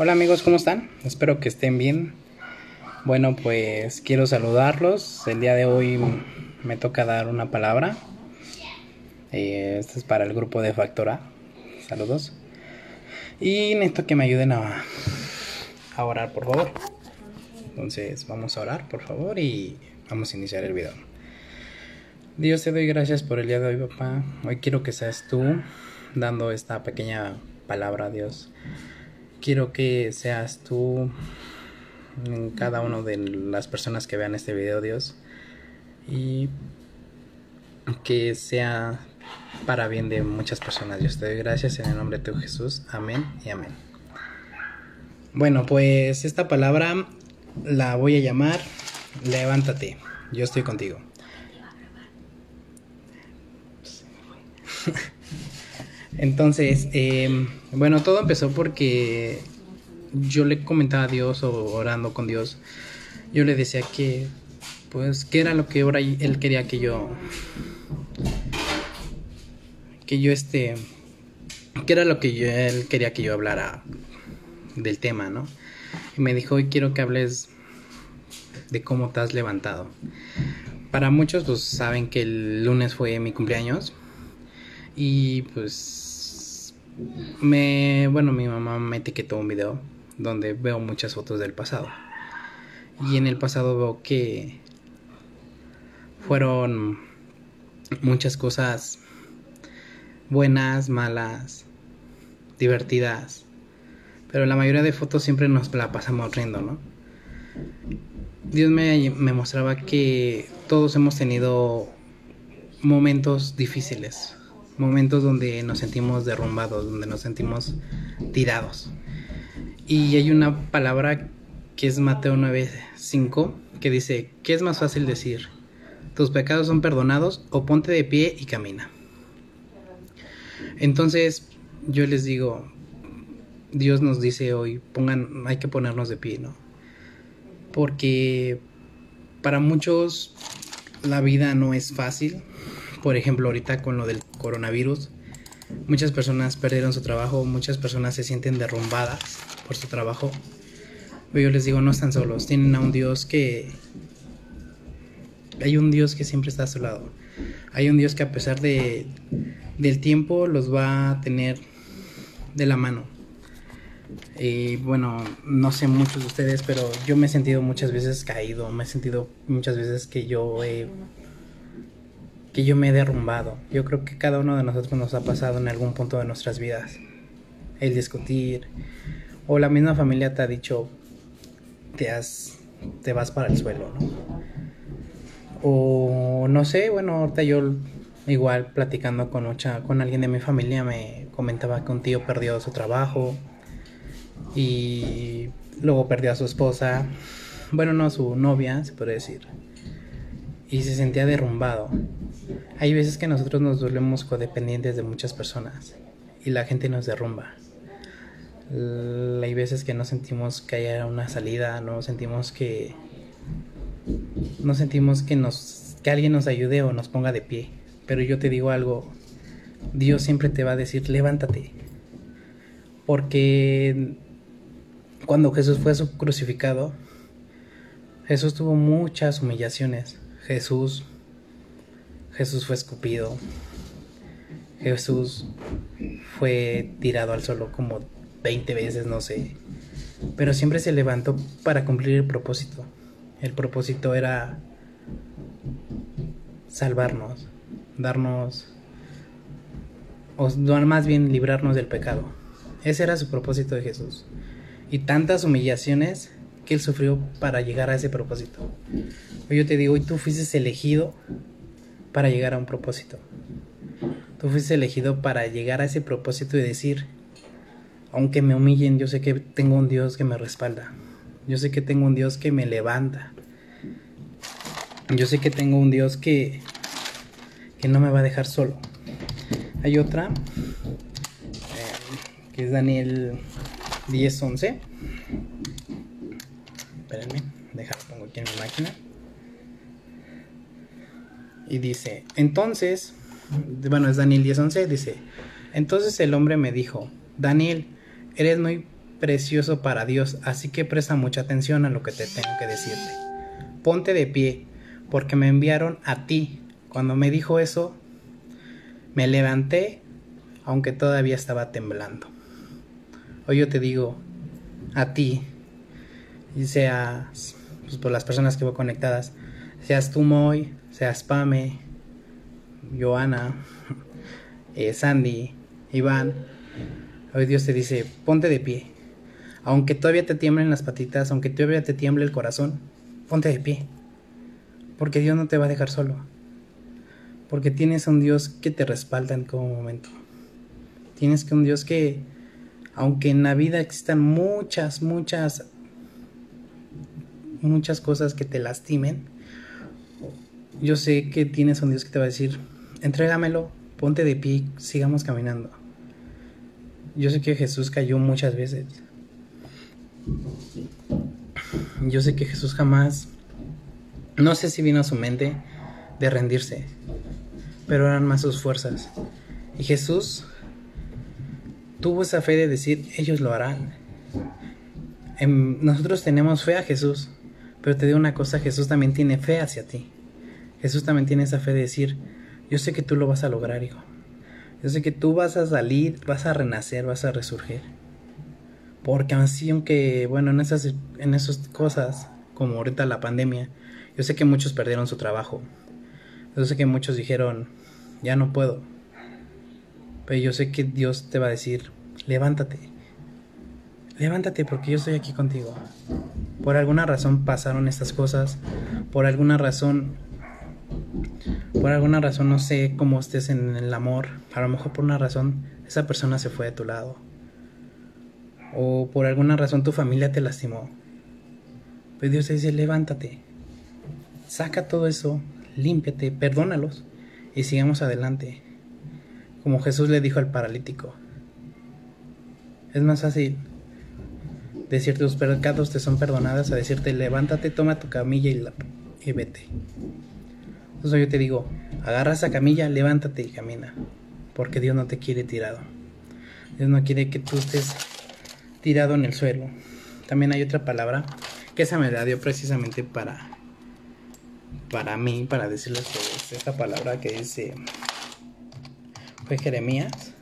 Hola amigos, ¿cómo están? Espero que estén bien. Bueno, pues quiero saludarlos. El día de hoy me toca dar una palabra. Eh, esto es para el grupo de Factora. Saludos. Y necesito que me ayuden a, a orar, por favor. Entonces vamos a orar, por favor, y vamos a iniciar el video. Dios te doy gracias por el día de hoy, papá. Hoy quiero que seas tú dando esta pequeña palabra, Dios. Quiero que seas tú en cada una de las personas que vean este video, Dios. Y que sea para bien de muchas personas. Dios te doy gracias en el nombre de tu Jesús. Amén y amén. Bueno, pues esta palabra la voy a llamar Levántate, yo estoy contigo. Entonces, em, bueno, todo empezó porque yo le comentaba a Dios o orando con Dios, yo le decía que, pues, qué era lo que ahora él quería que yo, que yo este, qué era lo que él quería que yo hablara del tema, ¿no? Y me dijo, hoy quiero que hables de cómo te has levantado. Para muchos, pues saben que el lunes fue mi cumpleaños. Y pues me, bueno, mi mamá me etiquetó un video donde veo muchas fotos del pasado. Y en el pasado veo que fueron muchas cosas buenas, malas, divertidas. Pero la mayoría de fotos siempre nos la pasamos riendo, ¿no? Dios me, me mostraba que todos hemos tenido momentos difíciles, momentos donde nos sentimos derrumbados, donde nos sentimos tirados. Y hay una palabra que es Mateo 9:5 que dice, ¿qué es más fácil decir? ¿Tus pecados son perdonados o ponte de pie y camina? Entonces yo les digo, Dios nos dice hoy, pongan, hay que ponernos de pie, ¿no? Porque para muchos la vida no es fácil. Por ejemplo, ahorita con lo del coronavirus, muchas personas perdieron su trabajo, muchas personas se sienten derrumbadas por su trabajo. Pero yo les digo, no están solos, tienen a un Dios que... Hay un Dios que siempre está a su lado. Hay un Dios que a pesar de, del tiempo los va a tener de la mano y bueno, no sé muchos de ustedes, pero yo me he sentido muchas veces caído, me he sentido muchas veces que yo he, yo me he derrumbado. Yo creo que cada uno de nosotros nos ha pasado en algún punto de nuestras vidas. El discutir o la misma familia te ha dicho te has te vas para el suelo, ¿no? O no sé, bueno, ahorita yo igual platicando con mucha, con alguien de mi familia me comentaba que un tío perdió su trabajo y luego perdió a su esposa, bueno, no a su novia, se puede decir, y se sentía derrumbado. Hay veces que nosotros nos volvemos codependientes de muchas personas y la gente nos derrumba. Hay veces que no sentimos que haya una salida, no sentimos que no sentimos que nos que alguien nos ayude o nos ponga de pie. Pero yo te digo algo, Dios siempre te va a decir, levántate. Porque cuando Jesús fue crucificado, Jesús tuvo muchas humillaciones. Jesús, Jesús fue escupido. Jesús fue tirado al suelo como 20 veces, no sé. Pero siempre se levantó para cumplir el propósito. El propósito era salvarnos, darnos, o más bien librarnos del pecado. Ese era su propósito de Jesús y tantas humillaciones que él sufrió para llegar a ese propósito. Hoy yo te digo, hoy tú fuiste elegido para llegar a un propósito. Tú fuiste elegido para llegar a ese propósito y decir, aunque me humillen, yo sé que tengo un Dios que me respalda. Yo sé que tengo un Dios que me levanta. Yo sé que tengo un Dios que, que no me va a dejar solo. Hay otra, eh, que es Daniel 10, en mi máquina. Y dice, entonces, bueno, es Daniel 10, 11, dice, entonces el hombre me dijo, Daniel, eres muy precioso para Dios, así que presta mucha atención a lo que te tengo que decirte. Ponte de pie, porque me enviaron a ti. Cuando me dijo eso, me levanté, aunque todavía estaba temblando. Hoy yo te digo, a ti, y seas, pues por las personas que voy conectadas, seas tú Moy, seas Pame, Joana, eh, Sandy, Iván, hoy Dios te dice, ponte de pie. Aunque todavía te tiemblen las patitas, aunque todavía te tiemble el corazón, ponte de pie. Porque Dios no te va a dejar solo. Porque tienes a un Dios que te respalda en todo momento. Tienes que un Dios que, aunque en la vida existan muchas, muchas, muchas cosas que te lastimen, yo sé que tienes un Dios que te va a decir, entrégamelo, ponte de pie, sigamos caminando. Yo sé que Jesús cayó muchas veces. Yo sé que Jesús jamás, no sé si vino a su mente de rendirse, pero eran más sus fuerzas. Y Jesús tuvo esa fe de decir, ellos lo harán. Em, nosotros tenemos fe a Jesús, pero te digo una cosa, Jesús también tiene fe hacia ti. Jesús también tiene esa fe de decir, yo sé que tú lo vas a lograr, hijo. Yo sé que tú vas a salir, vas a renacer, vas a resurgir. Porque así, aunque, bueno, en esas, en esas cosas, como ahorita la pandemia, yo sé que muchos perdieron su trabajo. Yo sé que muchos dijeron, ya no puedo. Pero yo sé que Dios te va a decir, levántate. Levántate porque yo estoy aquí contigo. Por alguna razón pasaron estas cosas. Por alguna razón por alguna razón no sé cómo estés en el amor, a lo mejor por una razón esa persona se fue de tu lado. O por alguna razón tu familia te lastimó. Pues Dios te dice, levántate. Saca todo eso, límpiate, perdónalos y sigamos adelante. Como Jesús le dijo al paralítico. Es más fácil decirte tus pecados te son perdonados a decirte levántate, toma tu camilla y, y vete. Entonces yo te digo, agarra esa camilla, levántate y camina. Porque Dios no te quiere tirado. Dios no quiere que tú estés tirado en el suelo. También hay otra palabra que esa me la dio precisamente para para mí, para decirles que esta palabra que dice fue Jeremías.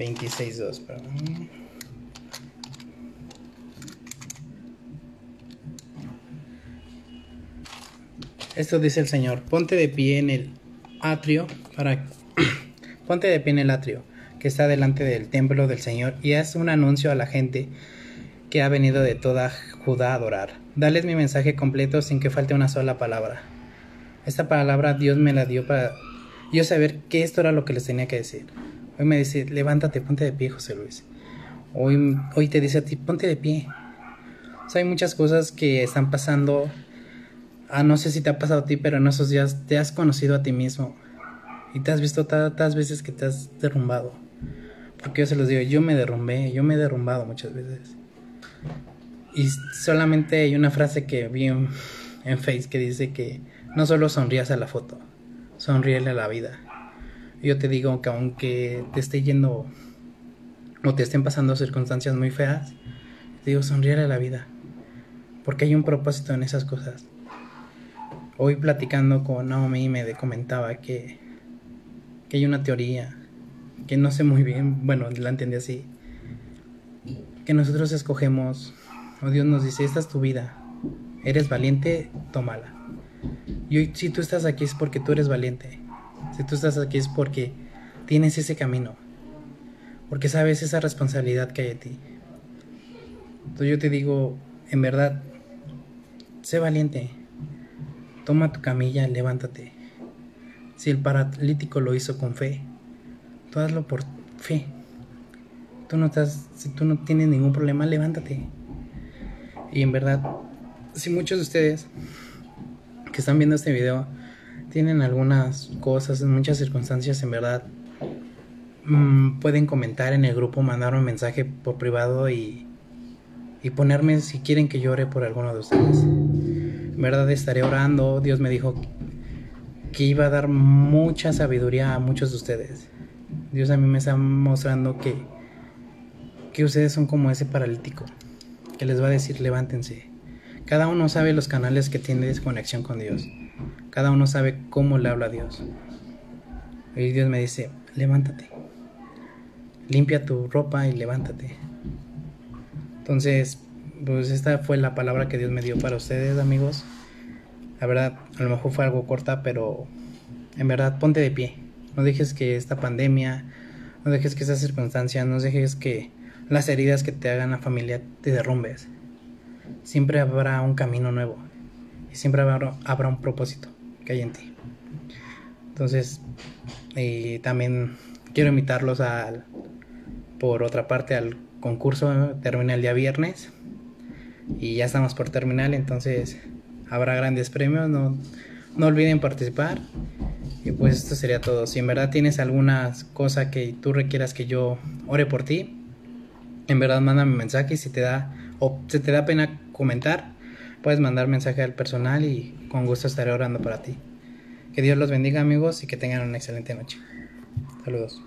26.2, perdón. Esto dice el Señor, ponte de pie en el atrio para ponte de pie en el atrio que está delante del templo del Señor y haz un anuncio a la gente que ha venido de toda Judá a adorar. Dales mi mensaje completo sin que falte una sola palabra. Esta palabra Dios me la dio para yo saber que esto era lo que les tenía que decir. Hoy me dice, levántate, ponte de pie, José Luis. Hoy, hoy te dice a ti, ponte de pie. O sea, hay muchas cosas que están pasando ah, no sé si te ha pasado a ti, pero en esos días te has conocido a ti mismo y te has visto tantas veces que te has derrumbado. Porque yo se los digo, yo me derrumbé, yo me he derrumbado muchas veces. Y solamente hay una frase que vi en, en Face que dice que no solo sonrías a la foto, sonríele a la vida. Yo te digo que aunque te esté yendo o te estén pasando circunstancias muy feas, te digo sonríele a la vida. Porque hay un propósito en esas cosas. Hoy platicando con Naomi me comentaba que, que hay una teoría que no sé muy bien, bueno, la entendí así, que nosotros escogemos, o Dios nos dice, esta es tu vida, eres valiente, tómala. Y hoy si tú estás aquí es porque tú eres valiente, tú estás aquí es porque tienes ese camino, porque sabes esa responsabilidad que hay de ti. Entonces yo te digo, en verdad, sé valiente, Toma tu camilla, levántate. Si el paralítico lo hizo con fe, tú hazlo por fe. Tú no estás, si tú no tienes ningún problema, levántate. Y en verdad, si muchos de ustedes que están viendo este video tienen algunas cosas, en muchas circunstancias, en verdad, mm, pueden comentar en el grupo, mandar un mensaje por privado y, y ponerme si quieren que llore por alguno de ustedes verdad estaré orando. Dios me dijo que iba a dar mucha sabiduría a muchos de ustedes. Dios a mí me está mostrando que, que ustedes son como ese paralítico, que les va a decir levántense. Cada uno sabe los canales que tiene desconexión con Dios. Cada uno sabe cómo le habla a Dios. Y Dios me dice, levántate. Limpia tu ropa y levántate. Entonces, pues esta fue la palabra que Dios me dio para ustedes, amigos. La verdad, a lo mejor fue algo corta, pero en verdad ponte de pie. No dejes que esta pandemia, no dejes que esta circunstancia, no dejes que las heridas que te hagan la familia te derrumbes. Siempre habrá un camino nuevo y siempre habrá, un propósito que hay en ti. Entonces, y también quiero invitarlos al, por otra parte, al concurso. Termina el día viernes y ya estamos por terminar, entonces habrá grandes premios. No, no olviden participar. Y pues esto sería todo. Si en verdad tienes alguna cosa que tú requieras que yo ore por ti, en verdad mándame mensaje. Si te da o se te da pena comentar, puedes mandar mensaje al personal y con gusto estaré orando para ti. Que Dios los bendiga amigos y que tengan una excelente noche. Saludos.